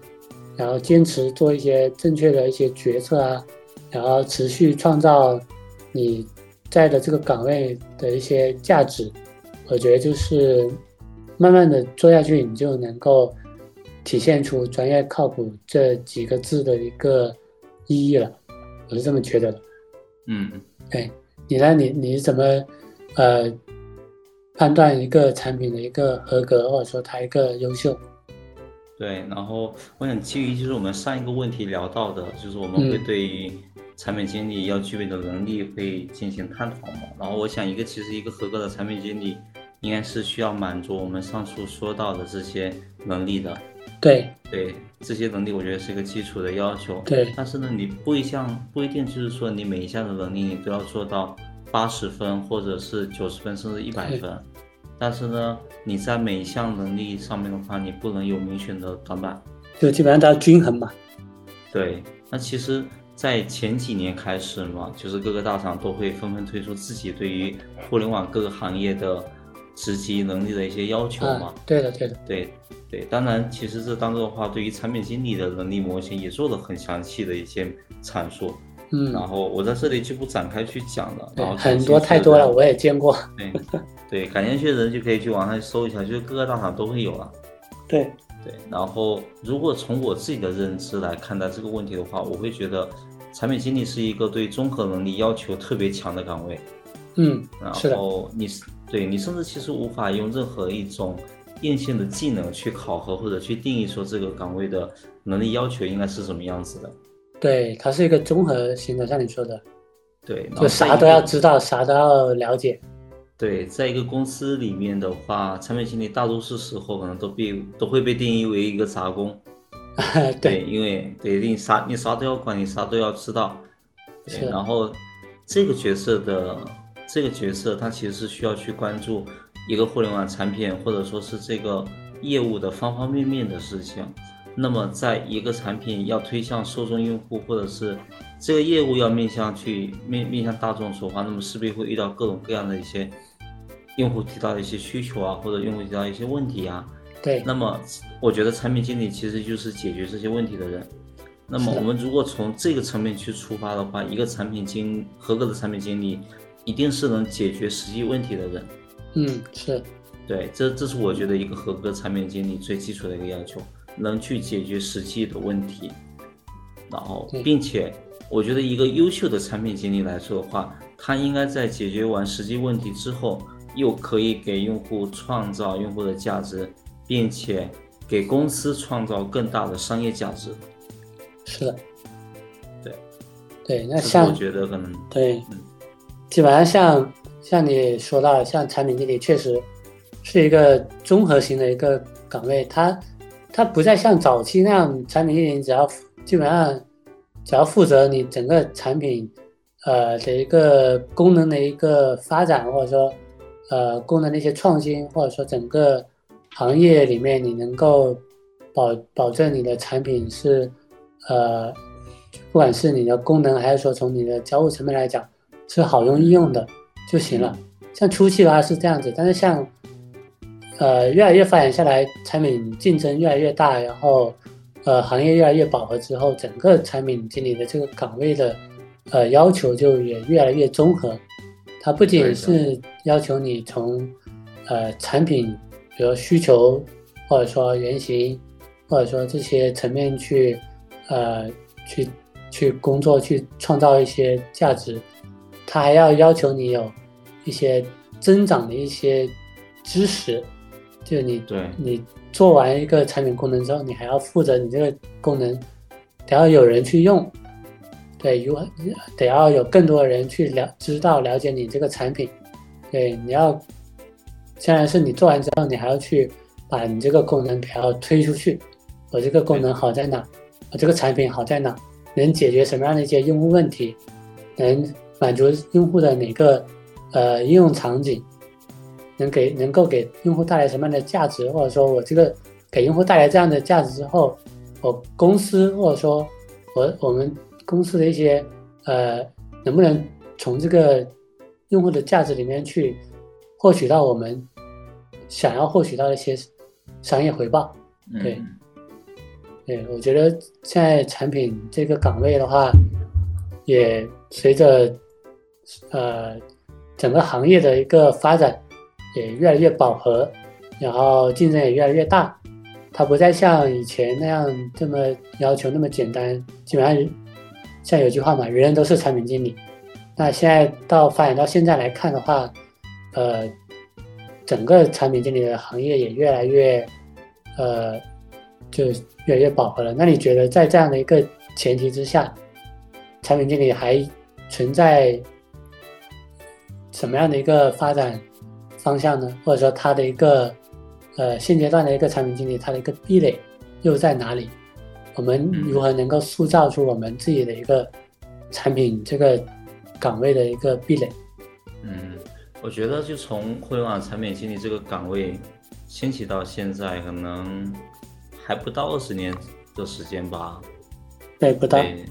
然后坚持做一些正确的一些决策啊，然后持续创造你在的这个岗位的一些价值，我觉得就是慢慢的做下去，你就能够。体现出专业靠谱这几个字的一个意义了，我是这么觉得的。嗯，对，你呢？你你怎么呃判断一个产品的一个合格，或者说它一个优秀？对，然后我想基于就是我们上一个问题聊到的，就是我们会对于产品经理要具备的能力会进行探讨嘛。然后我想一个其实一个合格的产品经理应该是需要满足我们上述说到的这些能力的。对对，这些能力我觉得是一个基础的要求。对，但是呢，你不一项不一定就是说你每一项的能力你都要做到八十分，或者是九十分，甚至一百分。但是呢，你在每一项能力上面的话，你不能有明显的短板，就基本上都要均衡嘛。对，那其实，在前几年开始嘛，就是各个大厂都会纷纷推出自己对于互联网各个行业的职级能力的一些要求嘛。对的，对的，对。对，当然，其实这当中的话，对于产品经理的能力模型也做了很详细的一些阐述。嗯，然后我在这里就不展开去讲了。然后很多太多了，我也见过。对，对，感兴趣的人就可以去网上搜一下，就是各个大厂都会有了。对，对。然后，如果从我自己的认知来看待这个问题的话，我会觉得产品经理是一个对综合能力要求特别强的岗位。嗯，然后你对你甚至其实无法用任何一种。硬性的技能去考核或者去定义说这个岗位的能力要求应该是什么样子的？对，它是一个综合型的，像你说的，对，就啥都要知道，啥都要了解。对，在一个公司里面的话，产品经理大多数时候可能都被都会被定义为一个杂工。对，因为对你啥你啥都要管，你啥都要知道。对，然后这个角色的这个角色，他其实是需要去关注。一个互联网产品，或者说是这个业务的方方面面的事情，那么在一个产品要推向受众用户，或者是这个业务要面向去面面向大众说话，那么势必会遇到各种各样的一些用户提到的一些需求啊，或者用户提到一些问题啊。对。那么我觉得产品经理其实就是解决这些问题的人。那么我们如果从这个层面去出发的话，一个产品经合格的产品经理，一定是能解决实际问题的人。嗯，是，对，这这是我觉得一个合格产品经理最基础的一个要求，能去解决实际的问题，然后，并且我觉得一个优秀的产品经理来说的话，他应该在解决完实际问题之后，又可以给用户创造用户的价值，并且给公司创造更大的商业价值。是的，对，对，那像我觉得可能对，基本上像。像你说到，像产品经理确实是一个综合型的一个岗位，它它不再像早期那样，产品经理只要基本上只要负责你整个产品呃的一个功能的一个发展，或者说呃功能的一些创新，或者说整个行业里面你能够保保证你的产品是呃不管是你的功能，还是说从你的交互层面来讲是好用易用的。就行了。像初期的话是这样子，但是像，呃，越来越发展下来，产品竞争越来越大，然后，呃，行业越来越饱和之后，整个产品经理的这个岗位的，呃，要求就也越来越综合。它不仅是要求你从，呃，产品，比如需求，或者说原型，或者说这些层面去，呃，去去工作，去创造一些价值。它还要要求你有一些增长的一些知识，就你对你做完一个产品功能之后，你还要负责你这个功能得要有人去用，对，如果得要有更多的人去了知道了解你这个产品，对，你要虽然是你做完之后，你还要去把你这个功能还要推出去，我这个功能好在哪，我这个产品好在哪，能解决什么样的一些用户问题，能。满足用户的哪个呃应用场景，能给能够给用户带来什么样的价值，或者说我这个给用户带来这样的价值之后，我公司或者说我我们公司的一些呃，能不能从这个用户的价值里面去获取到我们想要获取到的一些商业回报？对，嗯对，我觉得现在产品这个岗位的话，也随着呃整个行业的一个发展，也越来越饱和，然后竞争也越来越大。它不再像以前那样这么要求那么简单，基本上像有句话嘛，人人都是产品经理。那现在到发展到现在来看的话，呃，整个产品经理的行业也越来越呃就越来越饱和了。那你觉得在这样的一个前提之下，产品经理还存在什么样的一个发展方向呢？或者说它的一个呃现阶段的一个产品经理，它的一个壁垒又在哪里？我们如何能够塑造出我们自己的一个产品这个岗位的一个壁垒？嗯，我觉得就从互联网产品经理这个岗位兴起到现在，可能还不到二十年的时间吧。对，不到。对，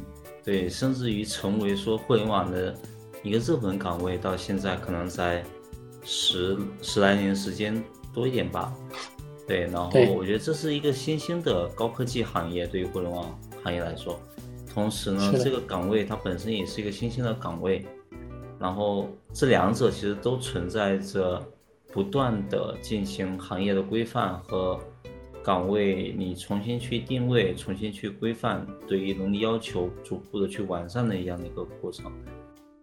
对，甚至于成为说互联网的一个热门岗位，到现在可能在十十来年时间多一点吧。对，然后我觉得这是一个新兴的高科技行业，对于互联网行业来说，同时呢这个岗位它本身也是一个新兴的岗位，然后这两者其实都存在着不断的进行行业的规范和岗位你重新去定位、重新去规范，对于能力要求逐步的去完善的一样的一个过程。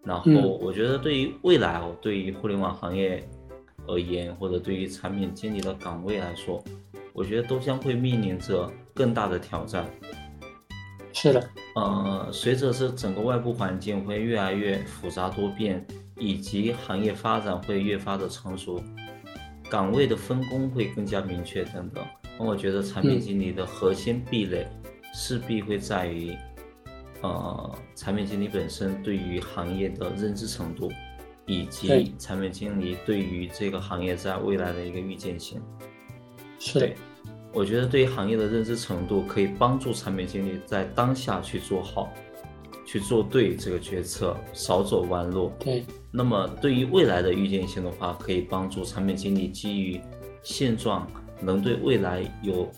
然后嗯我觉得对于未来哦，对于互联网行业而言，或者对于产品经理的岗位来说，我觉得都将会面临着更大的挑战。是的，呃，随着这整个外部环境会越来越复杂多变，以及行业发展会越发的成熟，岗位的分工会更加明确等等。那我觉得产品嗯经理的核心壁垒势必会在于，呃，产品经理本身对于行业的认知程度，以及产品经理对于这个行业在未来的一个预见性。是。的对，，我觉得对于行业的认知程度可以帮助产品经理在当下去做好，去做对这个决策，少走弯路。对，那么对于未来的预见性的话，可以帮助产品经理基于现状，能对未来有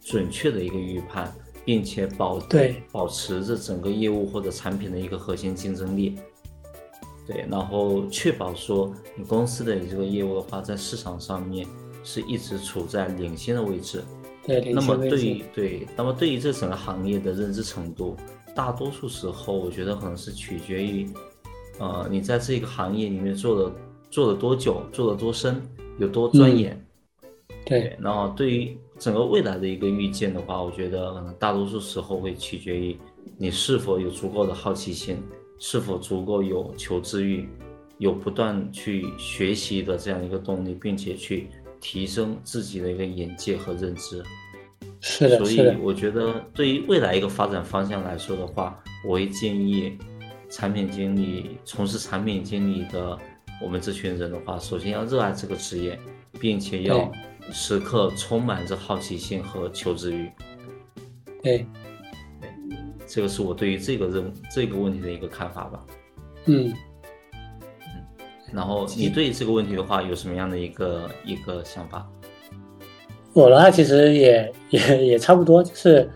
准确的一个预判，并且保对保持着整个业务或者产品的一个核心竞争力。对，然后确保说你公司的这个业务的话，在市场上面是一直处在领先的位置。对，领那么对于，对，那么对于这整个行业的认知程度，大多数时候我觉得可能是取决于，呃，你在这个行业里面做的做了多久，做的多深，有多钻嗯研。对，然后对于整个未来的一个预见的话，我觉得可能大多数时候会取决于你是否有足够的好奇心，是否足够有求知欲，有不断去学习的这样一个动力，并且去提升自己的一个眼界和认知。是的，所以，我觉得对于未来一个发展方向来说的话，我会建议产品经理从事产品经理的我们这群人的话，首先要热爱这个职业，并且要时刻充满着好奇心和求知欲。对，这个是我对于这个任这个问题的一个看法吧。嗯。然后你对这个问题的话，有什么样的一个一个想法？我的话其实也也也差不多，就是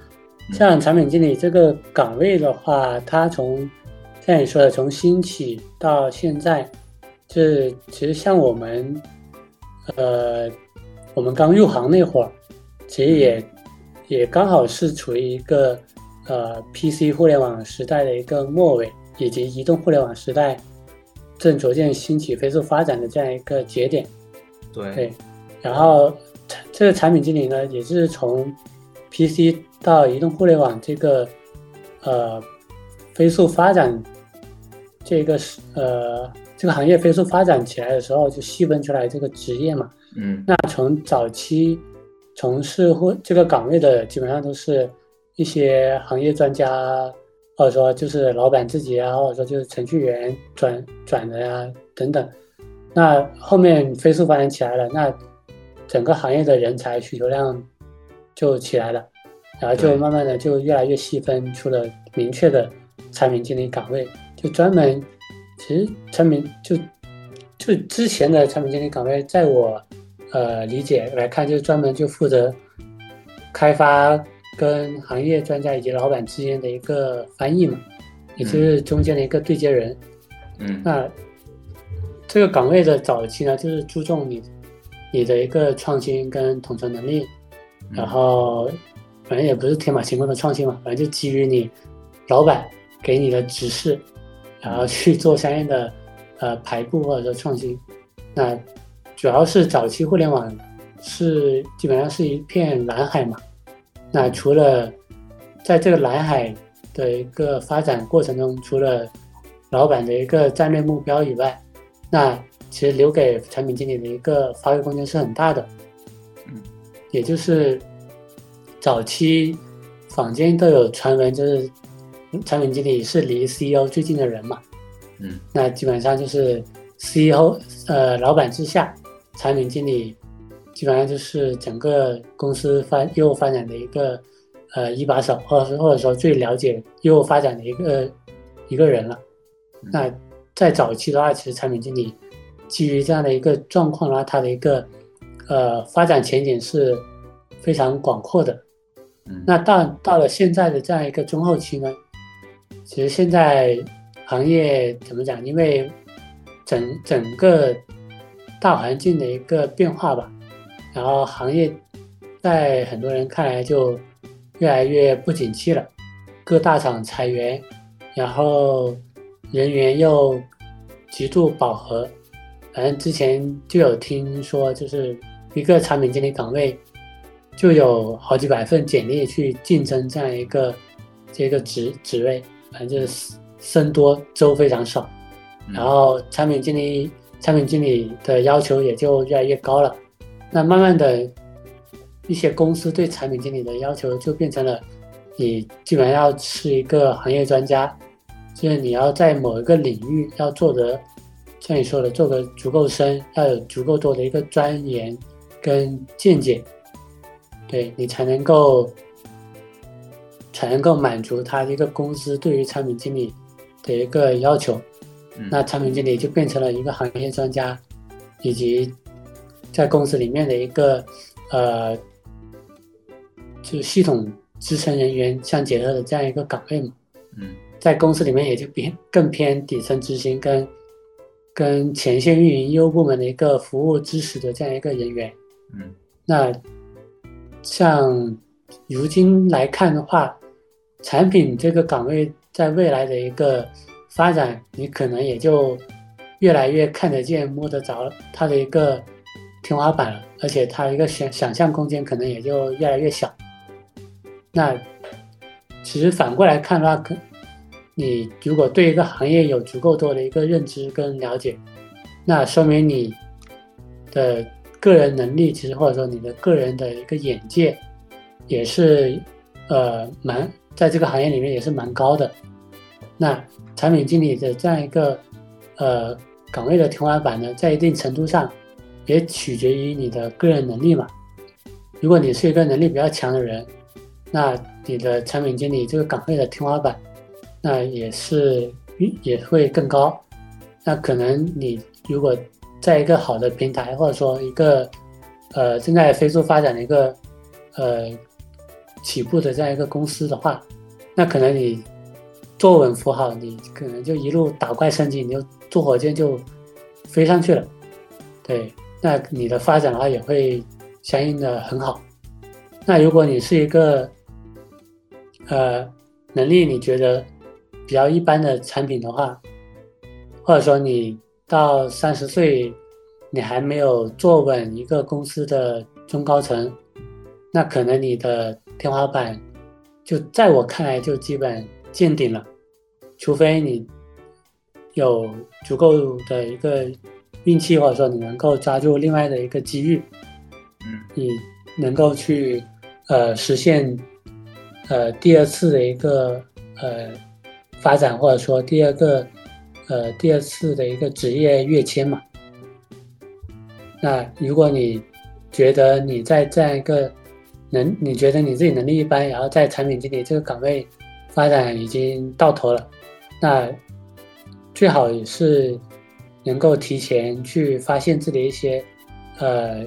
像产品经理这个岗位的话，它从像你说的从兴起到现在，就是其实像我们，呃，我们刚入行那会儿，其实也也刚好是处于一个呃 PC 互联网时代的一个末尾，以及移动互联网时代正逐渐兴起、飞速发展的这样一个节点。对对，然后产这个产品经理呢，也是从 PC 到移动互联网这个呃飞速发展这个是呃这个行业飞速发展起来的时候，就细分出来这个职业嘛。嗯那从早期从事或这个岗位的，基本上都是一些行业专家，或者说就是老板自己啊，或者说就是程序员转转的呀、等等。那后面飞速发展起来了，那整个行业的人才需求量就起来了。然后就慢慢的就越来越细分出了明确的产品经理岗位，就专门，其实产品就就之前的产品经理岗位，在我呃理解来看，就是专门就负责开发跟行业专家以及老板之间的一个翻译嘛，也就是中间的一个对接人。嗯那这个岗位的早期呢，就是注重你你的一个创新跟统筹能力，然后反正也不是天马行空的创新嘛，反正就基于你老板给你的指示，然后去做相应的呃排布或者说创新。那主要是早期互联网是基本上是一片蓝海嘛，那除了在这个蓝海的一个发展过程中，除了老板的一个战略目标以外，那其实留给产品经理的一个发挥空间是很大的。嗯，也就是早期坊间都有传闻，就是产品经理是离 CEO 最近的人嘛。嗯那基本上就是 CEO 呃老板之下，产品经理基本上就是整个公司发业务发展的一个呃一把手，或者是或者说最了解业务发展的一个一个人了。那在早期的话，其实产品经理基于这样的一个状况的话，它的一个呃发展前景是非常广阔的。嗯那到到了现在的这样一个中后期呢，其实现在行业怎么讲？因为整整个大环境的一个变化吧，然后行业在很多人看来就越来越不景气了，各大厂裁员，然后人员又极度饱和。反正之前就有听说，就是一个产品经理岗位就有好几百份简历去竞争这样一个这个职职位，反正就是僧多粥非常少。嗯然后产品经理产品经理的要求也就越来越高了。那慢慢的，一些公司对产品经理的要求就变成了，你基本上要是一个行业专家，就是你要在某一个领域要做得，像你说的做得足够深，要有足够多的一个钻研跟见解，对你才能够才能够满足他这个公司对于产品经理的一个要求。嗯那产品经理就变成了一个行业专家，以及在公司里面的一个呃，就系统支撑人员相结合的这样一个岗位嘛。嗯在公司里面也就偏更偏底层执行跟跟前线运营业务部门的一个服务支持的这样一个人员。嗯那像如今来看的话，产品这个岗位在未来的一个发展，你可能也就越来越看得见、摸得着它的一个天花板了，而且它一个想想象空间可能也就越来越小。那其实反过来看的话，可你如果对一个行业有足够多的一个认知跟了解，那说明你的个人能力，其实或者说你的个人的一个眼界，也是呃蛮在这个行业里面也是蛮高的。那产品经理的这样一个呃岗位的天花板呢，在一定程度上也取决于你的个人能力嘛。如果你是一个能力比较强的人，那你的产品经理这个岗位的天花板，那也是也会更高。那可能你如果在一个好的平台，或者说一个呃正在飞速发展的一个呃起步的这样一个公司的话，那可能你坐稳扶好，你可能就一路打怪升级，你就坐火箭就飞上去了。对，那你的发展的话也会相应的很好。那如果你是一个呃能力你觉得比较一般的产品的话，或者说你到三十岁你还没有坐稳一个公司的中高层，那可能你的天花板就在我看来就基本见顶了，除非你有足够的一个运气，或者说你能够抓住另外的一个机遇，嗯你能够去呃实现呃第二次的一个呃发展，或者说第二个呃第二次的一个职业跃迁嘛。那如果你觉得你在这样一个能你觉得你自己能力一般，然后在产品经理这个岗位发展已经到头了，那最好也是能够提前去发现自己一些呃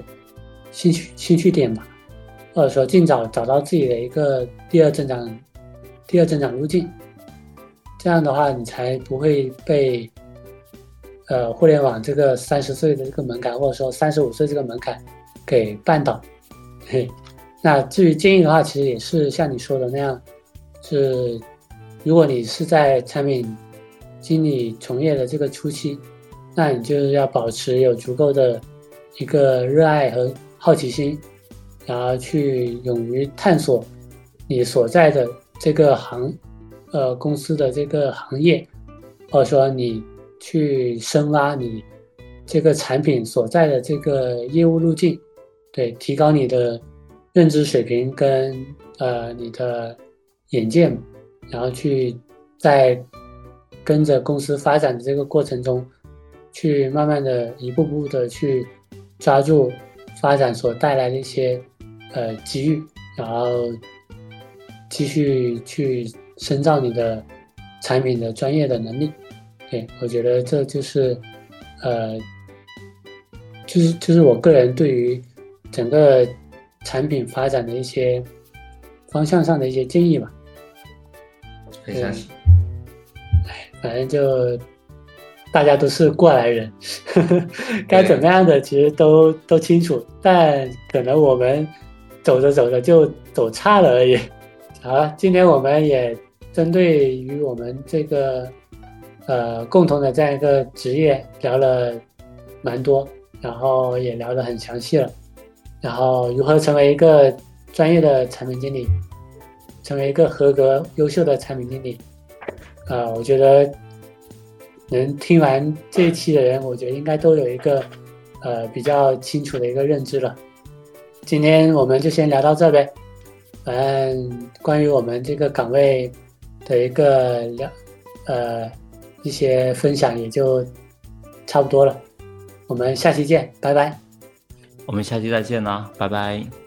兴趣兴趣点吧，或者说尽早找到自己的一个第二增长第二增长路径。这样的话，你才不会被呃互联网这个三十岁的这个门槛，或者说三十五岁这个门槛给绊倒。嘿，那至于建议的话，其实也是像你说的那样，是如果你是在产品经理从业的这个初期，那你就是要保持有足够的一个热爱和好奇心，然后去勇于探索你所在的这个行。呃，公司的这个行业，或者说你去深挖你这个产品所在的这个业务路径，对，提高你的认知水平跟呃你的眼界，然后去在跟着公司发展的这个过程中，去慢慢的一步步的去抓住发展所带来的一些呃机遇，然后继续去。深造你的产品的专业的能力，对我觉得这就是，呃，就是就是我个人对于整个产品发展的一些方向上的一些建议吧。很详细。哎，反正就大家都是过来人，该怎么样的其实都都清楚，但可能我们走着走着就走差了而已。好，今天我们也针对于我们这个呃共同的这样一个职业聊了蛮多，然后也聊得很详细了。然后如何成为一个专业的产品经理，成为一个合格优秀的产品经理，啊，我觉得能听完这一期的人，我觉得应该都有一个呃比较清楚的一个认知了。今天我们就先聊到这呗。反正关于我们这个岗位的一个聊，呃，一些分享也就差不多了。我们下期见，拜拜。我们下期再见啦，拜拜。